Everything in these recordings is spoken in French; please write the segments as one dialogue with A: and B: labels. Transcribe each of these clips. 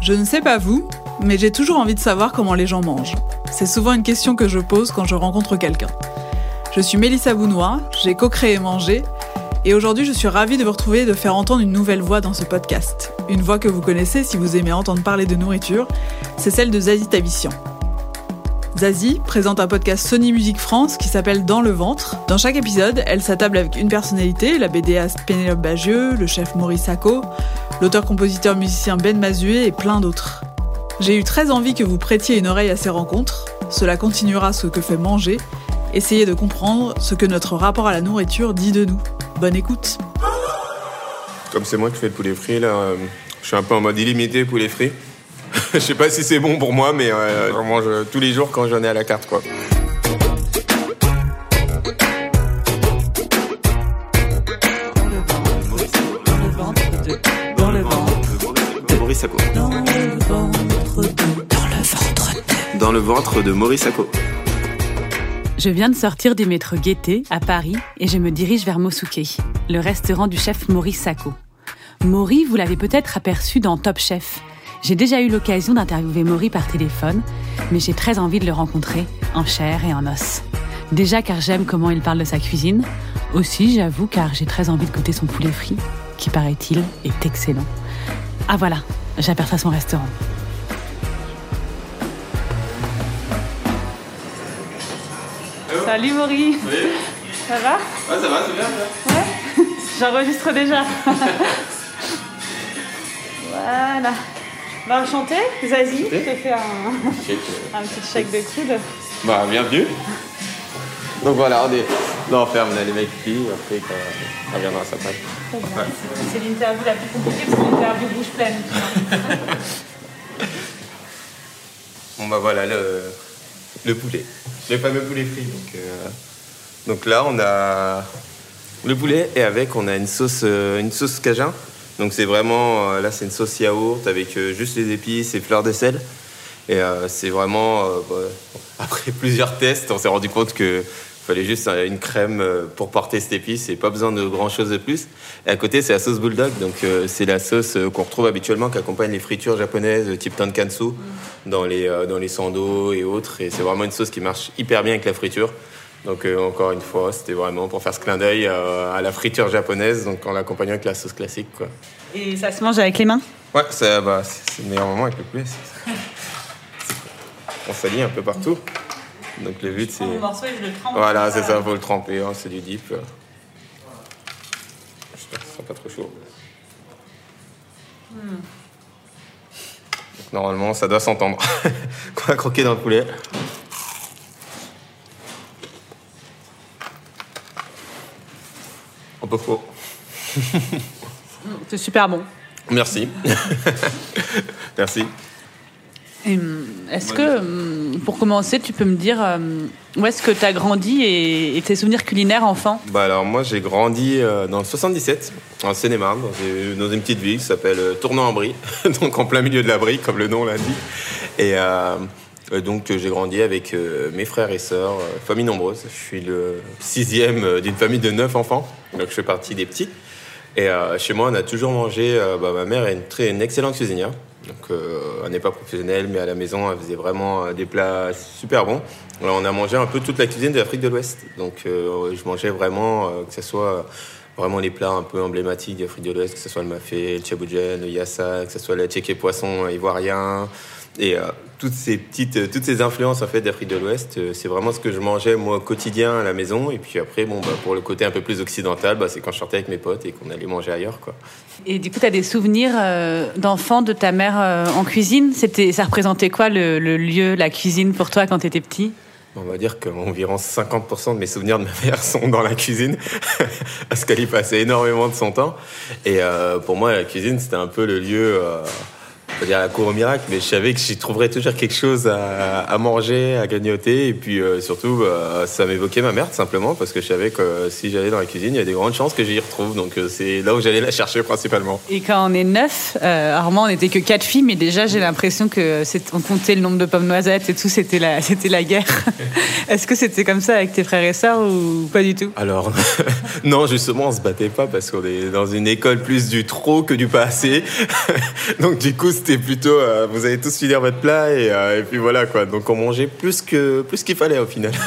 A: Je ne sais pas vous, mais j'ai toujours envie de savoir comment les gens mangent. C'est souvent une question que je pose quand je rencontre quelqu'un. Je suis Mélissa Bounois, j'ai co-créé Manger, et aujourd'hui je suis ravie de vous retrouver et de faire entendre une nouvelle voix dans ce podcast. Une voix que vous connaissez si vous aimez entendre parler de nourriture, c'est celle de Zazie Tavissian. Zazie présente un podcast Sony Music France qui s'appelle Dans le ventre. Dans chaque épisode, elle s'attable avec une personnalité, la BDaste Pénélope Bagieux, le chef Maurice Sacco, l'auteur-compositeur-musicien Ben Mazué et plein d'autres. J'ai eu très envie que vous prêtiez une oreille à ces rencontres. Cela continuera ce que fait manger. Essayez de comprendre ce que notre rapport à la nourriture dit de nous. Bonne écoute.
B: Comme c'est moi qui fais le poulet frit, là, euh, je suis un peu en mode illimité poulet frit. Je sais pas si c'est bon pour moi, mais euh, j'en mange tous les jours quand j'en ai à la carte, quoi.
A: Dans le ventre.
C: de Maurice Sacco. Dans le ventre de Maurice Sacco.
D: Je viens de sortir du métro Gaîté à Paris et je me dirige vers Mosuke, le restaurant du chef Maurice Sacco. Maury, vous l'avez peut-être aperçu dans Top Chef. J'ai déjà eu l'occasion d'interviewer Maury par téléphone, mais j'ai très envie de le rencontrer en chair et en os. Déjà car j'aime comment il parle de sa cuisine, aussi j'avoue car j'ai très envie de goûter son poulet frit, qui paraît-il est excellent. Ah voilà, j'aperçois son restaurant. Salut Maury Ça va?
B: Ouais, ça va, c'est bien,
D: J'enregistre déjà. voilà. Bah, enchanté, Zazie, je te fais un, un petit chèque de coude.
B: Bah, bienvenue. Donc voilà, on est. Non, on ferme là, les mecs qui, après, quand ça reviendra à sa
D: bien. C'est l'interview la plus compliquée parce que l'interview bouche pleine.
B: Bon, bah voilà, le, le poulet. Le fameux poulet frit. Donc, euh, donc là, on a le poulet et avec, on a une sauce, euh, une sauce cajun. Donc c'est vraiment, euh, là, c'est une sauce yaourt avec euh, juste les épices et fleurs de sel. Et euh, c'est vraiment, bah, après plusieurs tests, on s'est rendu compte que fallait juste une crème pour porter cette épice et pas besoin de grand chose de plus. Et à côté, c'est la sauce bulldog, donc euh, c'est la sauce qu'on retrouve habituellement qui accompagne les fritures japonaises type tonkatsu dans les euh, dans les sando et autres. Et c'est vraiment une sauce qui marche hyper bien avec la friture. Donc euh, encore une fois, c'était vraiment pour faire ce clin d'œil euh, à la friture japonaise, donc en l'accompagnant avec la sauce classique, quoi.
D: Et ça se mange avec les mains?
B: Ouais, ça, bah, c'est c'est le meilleur moment avec le poulet. On salit un peu partout. Donc le but c'est.
D: morceau et je le trempe.
B: Voilà, c'est ça, faut le tremper, hein, c'est du dip. J'espère que ce sera pas trop chaud. Donc, normalement, ça doit s'entendre. Qu'on a croqué dans le poulet. Un peu faux.
D: C'est super bon.
B: Merci. Merci.
D: Hum, Est-ce que, hum, pour commencer, tu peux me dire hum, où est-ce que tu as grandi et, tes souvenirs culinaires enfant
B: Bah alors moi j'ai grandi euh, dans le 77, en Seine-et-Marne, dans, une- petite ville qui s'appelle euh, Tournon-en-Brie, donc en plein milieu de la Brie, comme le nom l'indique. Et euh, donc j'ai grandi avec mes frères et sœurs, famille nombreuse. Je suis le sixième d'une famille de neuf enfants, donc je fais partie des petits. Et euh, chez moi on a toujours mangé, euh, bah, ma mère est une, très, une excellente cuisinière. Donc, euh, elle n'est pas professionnelle, mais à la maison, elle faisait vraiment euh, des plats super bons. On a mangé un peu toute la cuisine de l'Afrique de l'Ouest. Donc, euh, je mangeais vraiment, que ce soit vraiment les plats un peu emblématiques d'Afrique de l'Ouest, que ce soit le mafé, le tchaboujen, le yassa, que ce soit le tchéké poisson ivoirien. Et euh, toutes ces petites, euh, toutes ces influences en fait d'Afrique de l'Ouest, euh, c'est vraiment ce que je mangeais moi au quotidien à la maison. Et puis après, bon, bah, pour le côté un peu plus occidental, bah, c'est quand je sortais avec mes potes et qu'on allait manger ailleurs, quoi.
D: Et du coup, tu as des souvenirs euh, d'enfant de ta mère euh, en cuisine? C'était, Ça représentait quoi le, le lieu, la cuisine pour toi quand tu étais petit?
B: On va dire qu'environ 50% de mes souvenirs de ma mère sont dans la cuisine, parce qu'elle y passait énormément de son temps. Et euh, pour moi, la cuisine, c'était un peu le lieu euh, va dire la cour au miracle, mais je savais que j'y trouverais toujours quelque chose à, manger, à grignoter. Et puis euh, surtout, bah, ça m'évoquait ma mère, tout simplement, parce que je savais que si j'allais dans la cuisine, il y a des grandes chances que j'y retrouve. Donc euh, c'est là où j'allais la chercher principalement.
D: Et quand on est neuf, euh, Armand, on n'était que quatre filles, mais déjà j'ai l'impression que on comptait le nombre de pommes noisettes et tout, c'était la, c'était la guerre. Est-ce que c'était comme ça avec tes frères et sœurs ou pas du tout?
B: Alors, non, justement, on se battait pas parce qu'on est dans une école plus du trop que du pas assez. donc du coup, c'était plutôt, euh, vous allez tous finir votre plat euh, et, puis voilà quoi. Donc on mangeait plus que plus qu'il fallait au final.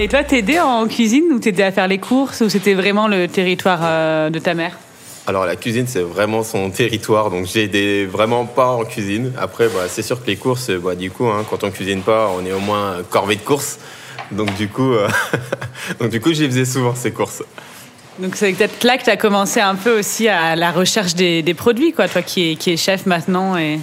D: Et toi, t'aidais en cuisine ou t'aidais à faire les courses ou c'était vraiment le territoire euh, de ta mère?
B: Alors la cuisine c'est vraiment son territoire, donc j'ai aidé vraiment pas en cuisine. Après bah, c'est sûr que les courses, bah, du coup hein, quand on cuisine pas, on est au moins corvée de courses. Donc du coup, euh, donc du coup, j'y faisais souvent ces courses.
D: Donc c'est peut-être là que tu as commencé un peu aussi à la recherche des, produits, quoi, toi qui es, qui est chef maintenant et...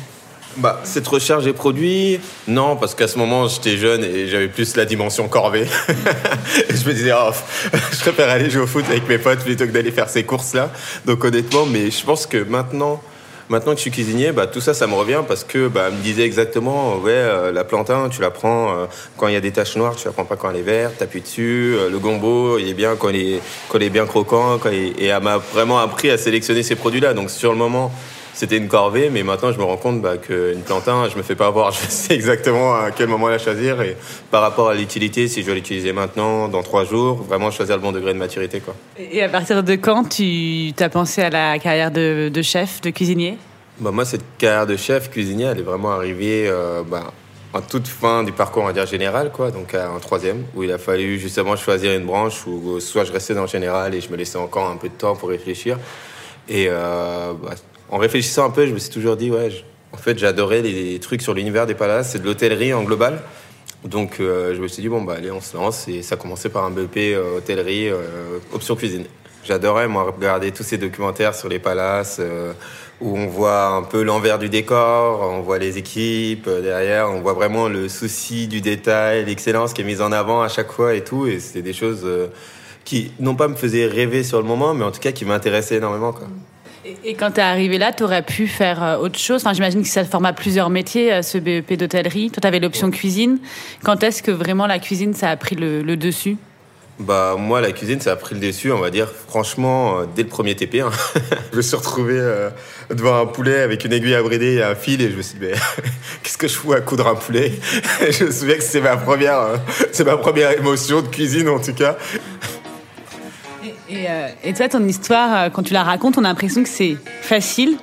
B: Bah, cette recherche des produits, non, parce qu'à ce moment, j'étais jeune et j'avais plus la dimension corvée. je me disais, oh, je préfère aller jouer au foot avec mes potes plutôt que d'aller faire ces courses-là. Donc honnêtement, mais je pense que maintenant, Maintenant que je suis cuisinier, bah, tout ça, ça me revient parce que bah, me disait exactement, ouais, euh, la plantain, tu la prends euh, quand il y a des taches noires, tu la prends pas quand elle est verte, t'appuies dessus. Euh, le gombo, il est bien quand il est, il bien croquant. Quand et elle m'a vraiment appris à sélectionner ces produits-là. Donc sur le moment, c'était une corvée, mais maintenant je me rends compte bah, qu'une plantain, je me fais pas avoir, je sais exactement à quel moment la choisir et par rapport à l'utilité, si je dois l'utiliser maintenant, dans trois jours, vraiment choisir le bon degré de maturité. Quoi.
D: Et à partir de quand tu as pensé à la carrière de, chef, de cuisinier?
B: Bah, Moi, cette carrière de chef, cuisinier, elle est vraiment arrivée euh, bah, en toute fin du parcours, on va dire, général, quoi, donc en troisième, où il a fallu justement choisir une branche où soit je restais dans le général et je me laissais encore un peu de temps pour réfléchir. Et euh, bah, en réfléchissant un peu, je me suis toujours dit, ouais, en fait, j'adorais les, trucs sur l'univers des palaces et de l'hôtellerie en global. Donc, euh, je me suis dit, bon, bah, allez, on se lance. Et ça a commencé par un BEP euh, hôtellerie, euh, option cuisine. J'adorais, moi, regarder tous ces documentaires sur les palaces où on voit un peu l'envers du décor, on voit les équipes derrière, on voit vraiment le souci du détail, l'excellence qui est mise en avant à chaque fois et tout. Et c'était des choses qui, non pas me faisaient rêver sur le moment, mais en tout cas qui m'intéressaient énormément. Quoi.
D: Et, quand tu es arrivé là, tu aurais pu faire euh, autre chose? Enfin, J'imagine que ça forme à plusieurs métiers, euh, ce BEP d'hôtellerie. Toi, tu avais l'option cuisine. Quand est-ce que vraiment la cuisine, ça a pris le, dessus?
B: Bah moi la cuisine ça a pris le dessus on va dire franchement euh, dès le premier TP hein. je me suis retrouvé devant un poulet avec une aiguille à brider et un fil et je me suis dit qu'est-ce que je fous à coudre un poulet? Je me souviens que c'est ma c'est ma première émotion de cuisine en tout cas
D: et, euh, et toi, ton histoire, euh, quand tu la racontes, on a l'impression que c'est facile.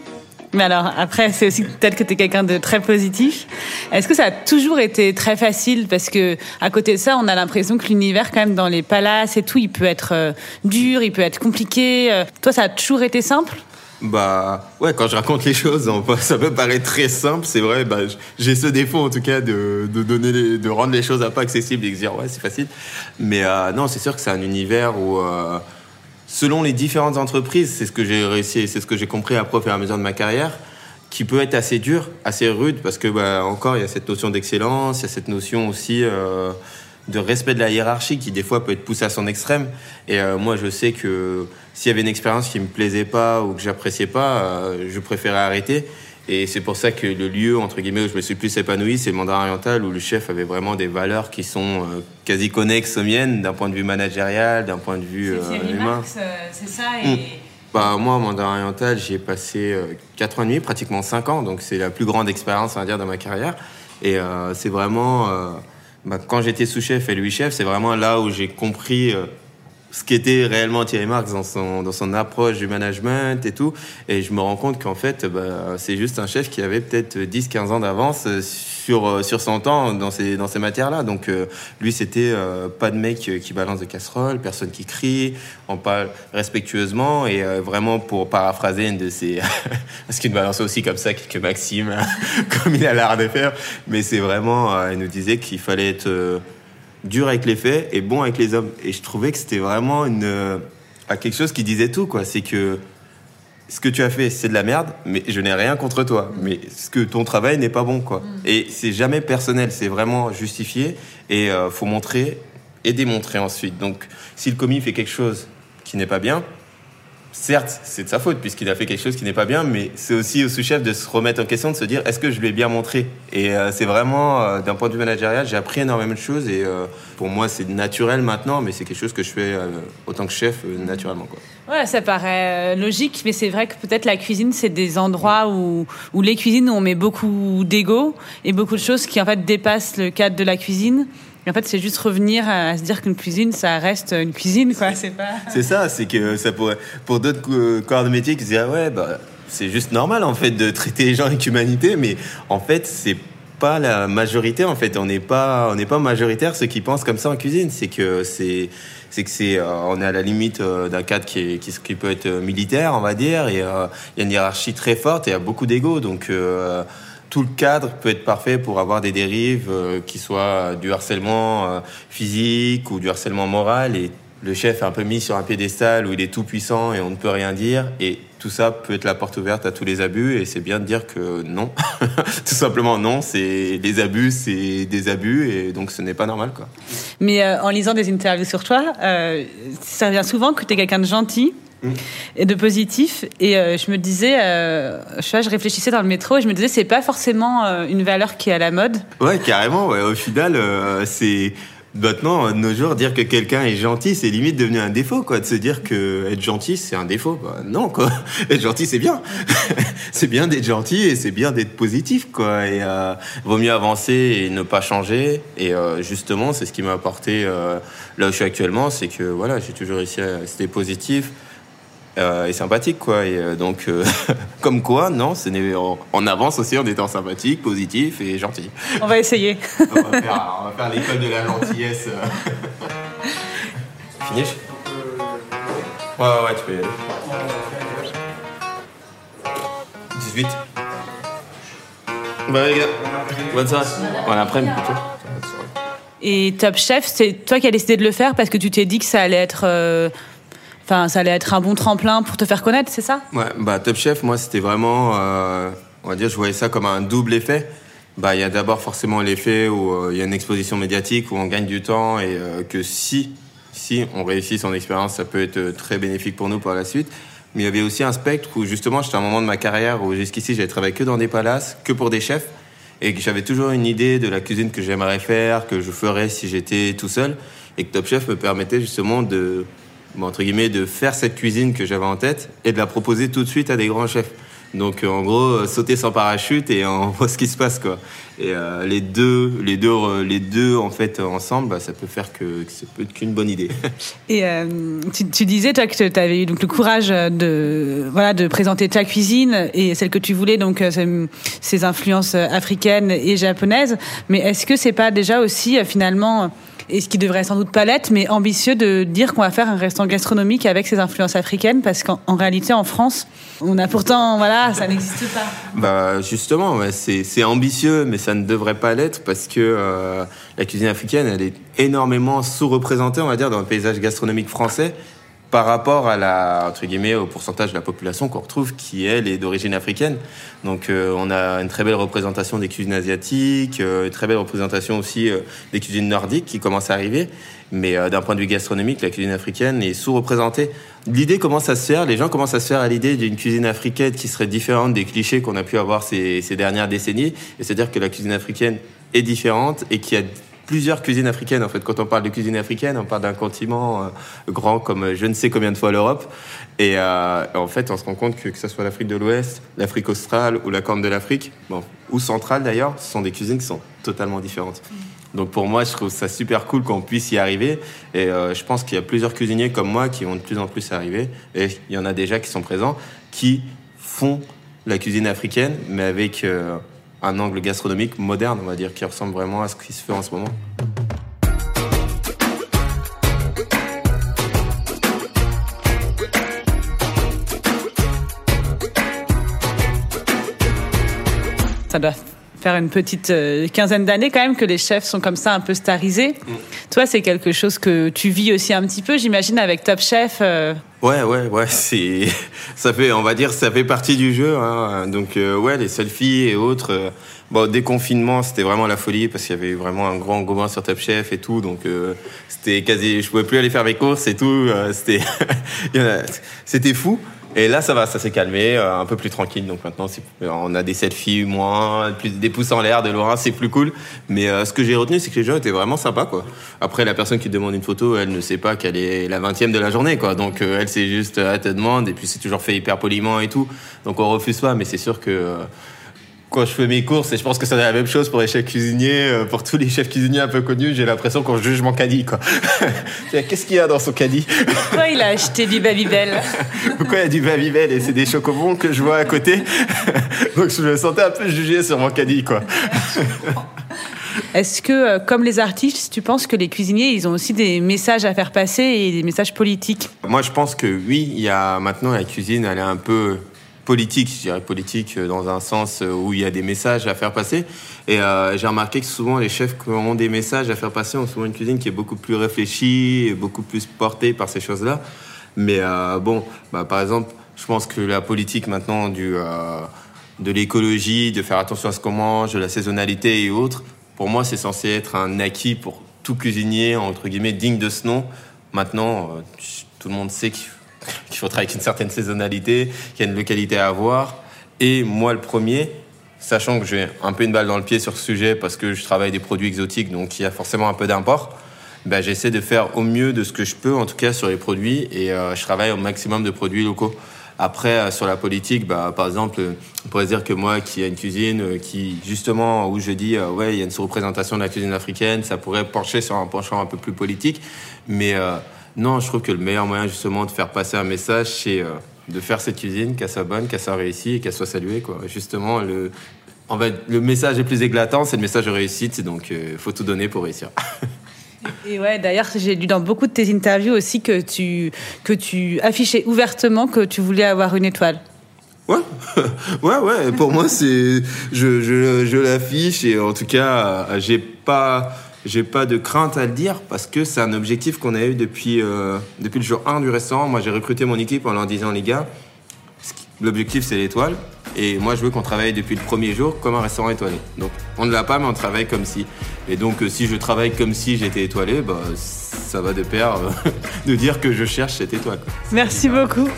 D: Mais alors, après, c'est aussi peut-être que tu es quelqu'un de très positif. Est-ce que ça a toujours été très facile? Parce que à côté de ça, on a l'impression que l'univers, quand même, dans les palaces et tout, il peut être euh, dur, il peut être compliqué. Toi, ça a toujours été simple?
B: Bah ouais, quand je raconte les choses, ça peut paraître très simple, c'est vrai. Bah, j'ai ce défaut en tout cas de, donner, de rendre les choses un peu accessibles et de dire ouais c'est facile. Mais non, c'est sûr que c'est un univers où selon les différentes entreprises, c'est ce que j'ai réussi, c'est ce que j'ai compris à profiter à mesure de ma carrière, qui peut être assez dur, assez rude, parce que bah, encore il y a cette notion d'excellence, il y a cette notion aussi euh, de respect de la hiérarchie qui des fois peut être poussée à son extrême. Et euh, moi je sais que s'il y avait une expérience qui me plaisait pas ou que j'appréciais pas, euh, je préférais arrêter. Et c'est pour ça que le lieu, entre guillemets, où je me suis plus épanoui, c'est le mandat oriental, où le chef avait vraiment des valeurs qui sont euh, quasi connexes aux miennes, d'un point de vue managérial, d'un point de vue
D: euh, humain. C'est ça et...
B: Mm. Bah, moi, mandat oriental, j'y ai passé 4 euh, ans et demi, pratiquement 5 ans, donc c'est la plus grande expérience, on va dire, dans ma carrière. Et c'est vraiment, bah, quand j'étais sous-chef et lui chef, c'est vraiment là où j'ai compris ce qu'était réellement Thierry Marx dans son, dans son approche du management et tout. Et je me rends compte qu'en fait, bah, c'est juste un chef qui avait peut-être 10-15 ans d'avance sur, euh, sur son temps dans ces, dans ces matières-là. Donc, euh, lui, c'était euh, pas de mec qui balance des casseroles, personne qui crie, on parle respectueusement et vraiment pour paraphraser une de ces. parce qu'il balançait aussi comme ça quelques maximes, comme il a l'art de faire. Mais c'est vraiment. il nous disait qu'il fallait être dur avec les faits et bon avec les hommes. Et je trouvais que c'était vraiment une, euh, quelque chose qui disait tout, quoi. C'est que ce que tu as fait, c'est de la merde, mais je n'ai rien contre toi. Mais ce que ton travail n'est pas bon, quoi. Et c'est jamais personnel, c'est vraiment justifié. Et euh, faut montrer et démontrer ensuite. Donc, si le commis fait quelque chose qui n'est pas bien, certes, c'est de sa faute puisqu'il a fait quelque chose qui n'est pas bien, mais c'est aussi au sous-chef de se remettre en question, de se dire est-ce que je lui ai bien montré? Et euh, c'est vraiment, euh, d'un point de vue managérial, j'ai appris énormément de choses et euh, pour moi c'est naturel maintenant, mais c'est quelque chose que je fais autant que chef naturellement. Quoi.
D: Ouais, ça paraît logique, mais c'est vrai que peut-être la cuisine, c'est des endroits où, où les cuisines, où on met beaucoup d'ego et beaucoup de choses qui en fait dépassent le cadre de la cuisine. En fait, c'est juste revenir à, se dire qu'une cuisine, ça reste une cuisine, quoi. C'est
B: ça, c'est que ça pourrait, pour d'autres corps de métier qui se disent ah ouais, bah, c'est juste normal en fait de traiter les gens avec humanité, mais en fait, c'est pas la majorité en fait. On n'est pas, pas majoritaire ceux qui pensent comme ça en cuisine. C'est que c'est, c'est que c'est, euh, on est à la limite euh, d'un cadre qui, est, qui, peut être euh, militaire, on va dire, et il y a une hiérarchie très forte et il y a beaucoup d'ego, donc. Tout le cadre peut être parfait pour avoir des dérives euh, qui soient du harcèlement euh, physique ou du harcèlement moral. Et le chef est un peu mis sur un piédestal où il est tout puissant et on ne peut rien dire. Et tout ça peut être la porte ouverte à tous les abus. Et c'est bien de dire que non. Tout simplement non c'est les abus c'est des abus. Et donc ce n'est pas normal quoi.
D: Mais euh, en lisant des interviews sur toi, ça revient souvent que tu es quelqu'un de gentil et de positif. Et euh, je me disais, euh, je, sais pas, je réfléchissais dans le métro et je me disais, c'est pas forcément euh, une valeur qui est à la mode.
B: ouais carrément au final euh, c'est Maintenant, de nos jours, dire que quelqu'un est gentil, c'est limite devenu un défaut, quoi. De se dire que être gentil, c'est un défaut. Bah, non, quoi. Être gentil, c'est bien. c'est bien d'être gentil et c'est bien d'être positif, quoi. Et euh, vaut mieux avancer et ne pas changer. Et euh, justement, c'est ce qui m'a apporté euh, là où je suis actuellement, c'est que voilà, j'ai toujours réussi à rester positif. Euh, et sympathique quoi et euh, donc euh, comme quoi non ce n'est on, on avance aussi en étant sympathique positif et gentil
D: On va essayer.
B: on va faire, on va faire l'école de la gentillesse. euh. Finish? Ouais, ouais, ouais, tu peux y aller. 18. Bah, les gars, bonne soirée. Bon après-midi.
D: Et Top Chef, c'est toi qui as décidé de le faire parce que tu t'es dit que ça allait être, euh, enfin, ça allait être un bon tremplin pour te faire connaître, c'est ça?
B: Ouais, bah Top Chef, moi c'était vraiment, euh, on va dire, je voyais ça comme un double effet. Bah il y a d'abord forcément l'effet où euh, il y a une exposition médiatique où on gagne du temps et euh, que si si on réussit son expérience, ça peut être très bénéfique pour nous par la suite. Mais il y avait aussi un spectre où justement j'étais à un moment de ma carrière où jusqu'ici j'avais travaillé que dans des palaces, que pour des chefs et que j'avais toujours une idée de la cuisine que j'aimerais faire, que je ferais si j'étais tout seul et que Top Chef me permettait justement de bon, entre guillemets, de faire cette cuisine que j'avais en tête et de la proposer tout de suite à des grands chefs. Donc euh, en gros, euh, sauter sans parachute et on voit ce qui se passe quoi. Et euh, les deux, les deux, les deux en fait ensemble, bah, ça peut faire que, que ça peut être qu'une bonne idée.
D: Et tu, tu disais toi que tu avais eu donc le courage de voilà de présenter ta cuisine et celle que tu voulais donc ces- ces influences africaines et japonaises. Mais est-ce que c'est pas déjà aussi finalement et ce qui devrait sans doute pas l'être, mais ambitieux de dire qu'on va faire un restaurant gastronomique avec ces influences africaines, parce qu'en en réalité, en France, on a pourtant, voilà, ça n'existe pas.
B: Bah justement, c'est ambitieux, mais ça ne devrait pas l'être parce que euh, la cuisine africaine, elle est énormément sous-représentée, on va dire, dans le paysage gastronomique français par rapport à la entre guillemets au pourcentage de la population qu'on retrouve qui elle est d'origine africaine. Donc euh, on a une très belle représentation des cuisines asiatiques, euh, une très belle représentation aussi euh, des cuisines nordiques qui commencent à arriver. Mais euh, d'un point de vue gastronomique, la cuisine africaine est sous-représentée. L'idée commence à se faire, les gens commencent à se faire à l'idée d'une cuisine africaine qui serait différente des clichés qu'on a pu avoir ces, ces dernières décennies? Et c'est-à-dire que la cuisine africaine est différente et qu'il y a plusieurs cuisines africaines. En fait, quand on parle de cuisine africaine, on parle d'un continent euh, grand comme euh, je ne sais combien de fois l'Europe. Et euh, en fait, on se rend compte que que ce soit l'Afrique de l'Ouest, l'Afrique australe ou la Corne de l'Afrique, bon, ou centrale d'ailleurs, ce sont des cuisines qui sont totalement différentes. Donc pour moi, je trouve ça super cool qu'on puisse y arriver. Et euh, je pense qu'il y a plusieurs cuisiniers comme moi qui vont de plus en plus arriver. Et il y en a déjà qui sont présents, qui font la cuisine africaine, mais avec euh, un angle gastronomique moderne, on va dire, qui ressemble vraiment à ce qui se fait en ce moment.
D: Ça doit faire une petite euh, quinzaine d'années quand même que les chefs sont comme ça un peu starisés. Toi, c'est quelque chose que tu vis aussi un petit peu, j'imagine, avec Top Chef. euh.
B: Ouais, ouais, ouais, c'est, ça fait, on va dire, ça fait partie du jeu. Hein. Donc, euh, ouais, les selfies et autres. euh, bon, déconfinement, c'était vraiment la folie parce qu'il y avait vraiment un grand engouement sur Top Chef et tout. Donc, euh, c'était quasi, je pouvais plus aller faire mes courses et tout. c'était, c'était fou. Et là, ça va, ça s'est calmé, euh, un peu plus tranquille. Donc maintenant, c'est- on a des selfies moins, plus des pouces en l'air de Laura, c'est plus cool. Mais euh, ce que j'ai retenu, c'est que les gens étaient vraiment sympas, quoi. Après, la personne qui te demande une photo, elle ne sait pas qu'elle est la 20 de la journée, quoi. Donc euh, elle, c'est juste, euh, elle te demande, et puis c'est toujours fait hyper poliment et tout. Donc on refuse pas, mais c'est sûr que euh, quand je fais mes courses, et je pense que c'est la même chose pour les chefs cuisiniers, euh, pour tous les chefs cuisiniers un peu connus, j'ai l'impression qu'on juge mon caddie, quoi. Qu'est-ce qu'il y a dans son caddie?
D: Pourquoi il a acheté du Babybel?
B: Pourquoi il y a du Babybel et c'est des chocobons que je vois à côté? Donc je me sentais un peu jugé sur mon caddie, quoi.
D: Est-ce que, euh, comme les artistes, tu penses que les cuisiniers, ils ont aussi des messages à faire passer et des messages politiques?
B: Moi, je pense que oui, il y a maintenant la cuisine, elle est un peu politique, je dirais politique euh, dans un sens euh, où il y a des messages à faire passer. Et euh, j'ai remarqué que souvent les chefs qui ont des messages à faire passer ont souvent une cuisine qui est beaucoup plus réfléchie, et beaucoup plus portée par ces choses-là. Mais bon, bah, par exemple, je pense que la politique maintenant de l'écologie, de faire attention à ce qu'on mange, de la saisonnalité et autres, pour moi, c'est censé être un acquis pour tout cuisinier, entre guillemets, digne de ce nom. Maintenant, tout le monde sait qu'il qu'il faut travailler avec une certaine saisonnalité, qu'il y a une localité à avoir. Et moi, le premier, sachant que j'ai un peu une balle dans le pied sur ce sujet parce que je travaille des produits exotiques, donc il y a forcément un peu d'import, ben, j'essaie de faire au mieux de ce que je peux, en tout cas sur les produits, et euh, je travaille au maximum de produits locaux. Après, euh, sur la politique, bah, par exemple, on pourrait dire que moi, qui a une cuisine, euh, qui justement, où je dis, ouais, il y a une sous-représentation de la cuisine africaine, ça pourrait pencher sur un penchant un peu plus politique. Mais non, je trouve que le meilleur moyen justement de faire passer un message, c'est euh, de faire cette cuisine, qu'elle soit bonne, qu'elle soit réussie et qu'elle soit saluée. Quoi. Justement, le, en fait, le message le plus éclatant, c'est le message de réussite, donc il faut tout donner pour réussir.
D: Et ouais, d'ailleurs, j'ai lu dans beaucoup de tes interviews aussi que tu, que tu affichais ouvertement que tu voulais avoir une étoile.
B: Ouais, ouais, ouais. Pour moi, c'est, je, je, je l'affiche et en tout cas, euh, j'ai pas, j'ai pas de crainte à le dire parce que c'est un objectif qu'on a eu depuis, euh, depuis le jour 1 du restaurant. Moi, j'ai recruté mon équipe en leur disant, les gars, l'objectif c'est l'étoile et moi, je veux qu'on travaille depuis le premier jour comme un restaurant étoilé. Donc, on ne l'a pas, mais on travaille comme si. Et donc, euh, si je travaille comme si j'étais étoilé, bah, ça va de pair euh, de dire que je cherche cette étoile. quoi.
D: Merci beaucoup.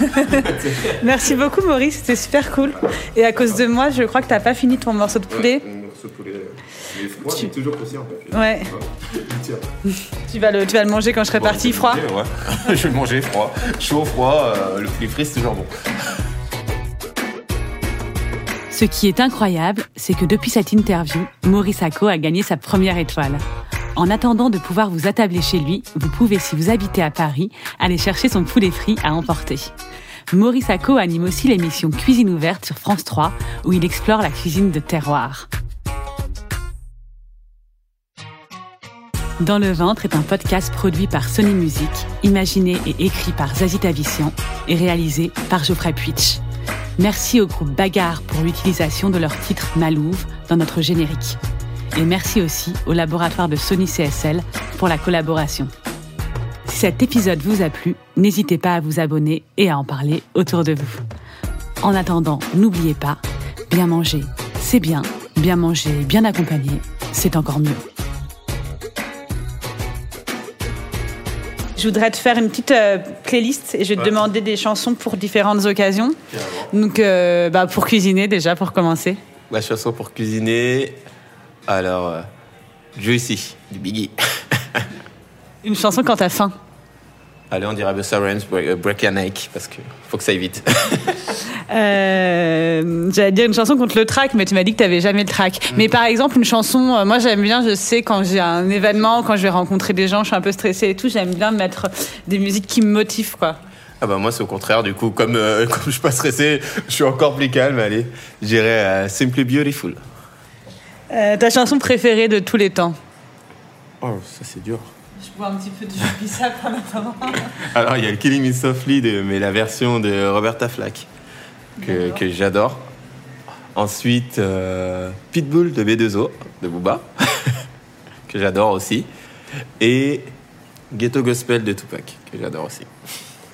D: Merci beaucoup, Maurice. C'était super cool. Et à cause de moi, je crois que t'as pas fini ton morceau de poulet.
B: Poulet. Il est froid,
D: Tu-
B: mais toujours précis en fait.
D: Ouais.
B: Tiens.
D: Tu vas le, tu vas le manger quand je serai
B: Bon,
D: parti
B: je vais
D: froid.
B: le manger, ouais. je vais le manger froid. Chaud, froid, euh, le plus frit, c'est toujours bon.
D: Ce qui est incroyable, c'est que depuis cette interview, Maurice Acco a gagné sa première étoile. En attendant de pouvoir vous attabler chez lui, vous pouvez, si vous habitez à Paris, aller chercher son poulet frit à emporter. Maurice Acco anime aussi l'émission Cuisine ouverte sur France 3, où il explore la cuisine de terroir. Dans le ventre est un podcast produit par Sony Music, imaginé et écrit par Zazie Tavissian et réalisé par Geoffrey Puitch. Merci au groupe Bagarre pour l'utilisation de leur titre Malouve dans notre générique. Et merci aussi au laboratoire de Sony CSL pour la collaboration. Si cet épisode vous a plu, n'hésitez pas à vous abonner et à en parler autour de vous. En attendant, n'oubliez pas, bien manger, c'est bien, bien manger, bien accompagné, c'est encore mieux. Je voudrais te faire une petite euh, playlist et je vais te
B: Ouais.
D: demander des chansons pour différentes occasions. Donc, euh, bah, pour cuisiner déjà, pour commencer.
B: La chanson pour cuisiner. Alors, euh, Juicy, du Biggie.
D: Une chanson quand t'as faim.
B: Allez, on dirait Busta Rhymes, Break, Your Neck, parce que faut que ça aille vite.
D: Euh, J'allais dire une chanson contre le track, mais tu m'as dit que t'avais jamais le track. Mais par exemple, une chanson, euh, moi j'aime bien, je sais, quand j'ai un événement, quand je vais rencontrer des gens, je suis un peu stressée et tout, j'aime bien mettre des musiques qui me motivent, quoi.
B: ah bah moi, c'est au contraire, du coup, comme, euh, comme je suis pas stressé, je suis encore plus calme, allez. J'irai euh, Simply Beautiful.
D: Euh, ta chanson préférée de tous les temps?
B: Oh, ça c'est dur.
D: Je bois un petit peu de bissap en attendant.
B: Alors, il y a le Killing Me Softly, de, mais la version de Roberta Flack, que, que j'adore. Ensuite, euh, Pitbull de B2O, de Booba, que j'adore aussi. Et Ghetto Gospel de Tupac, que j'adore aussi.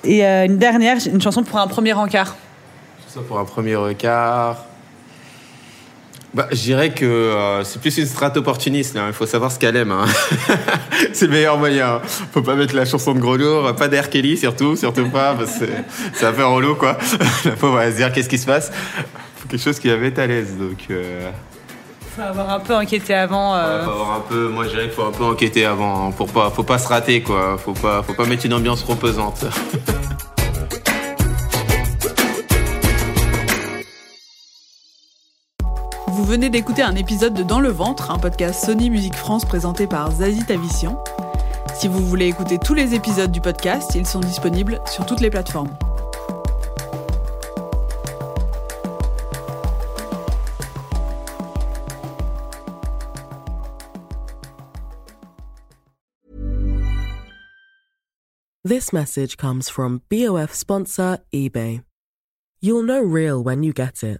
D: Et euh, une dernière, une chanson pour un premier encart.
B: Ça pour un premier regard. Bah, je dirais que euh, c'est plus une strat opportuniste. là. Il faut savoir ce qu'elle aime. hein. c'est le meilleur moyen. Faut pas mettre la chanson de gros lourd, pas d'Air Kelly surtout, surtout pas, parce que c'est- c'est un peu relou quoi. La pauvre va se dire qu'est-ce qui se passe? Faut quelque chose qui la mette à l'aise. Donc, euh,
D: Faut avoir un peu enquêté avant. euh.
B: ouais, faut avoir un peu. Moi, je dirais qu'il faut un peu enquêter avant, hein, pour pas, faut pas se rater quoi. Faut pas, faut pas mettre une ambiance trop pesante.
A: Vous venez d'écouter un épisode de Dans le ventre, un podcast Sony Musique France présenté par Zazie Tavissian. Si vous voulez écouter tous les épisodes du podcast, ils sont disponibles sur toutes les plateformes.
E: This message comes from BOF sponsor eBay. You'll know real when you get it.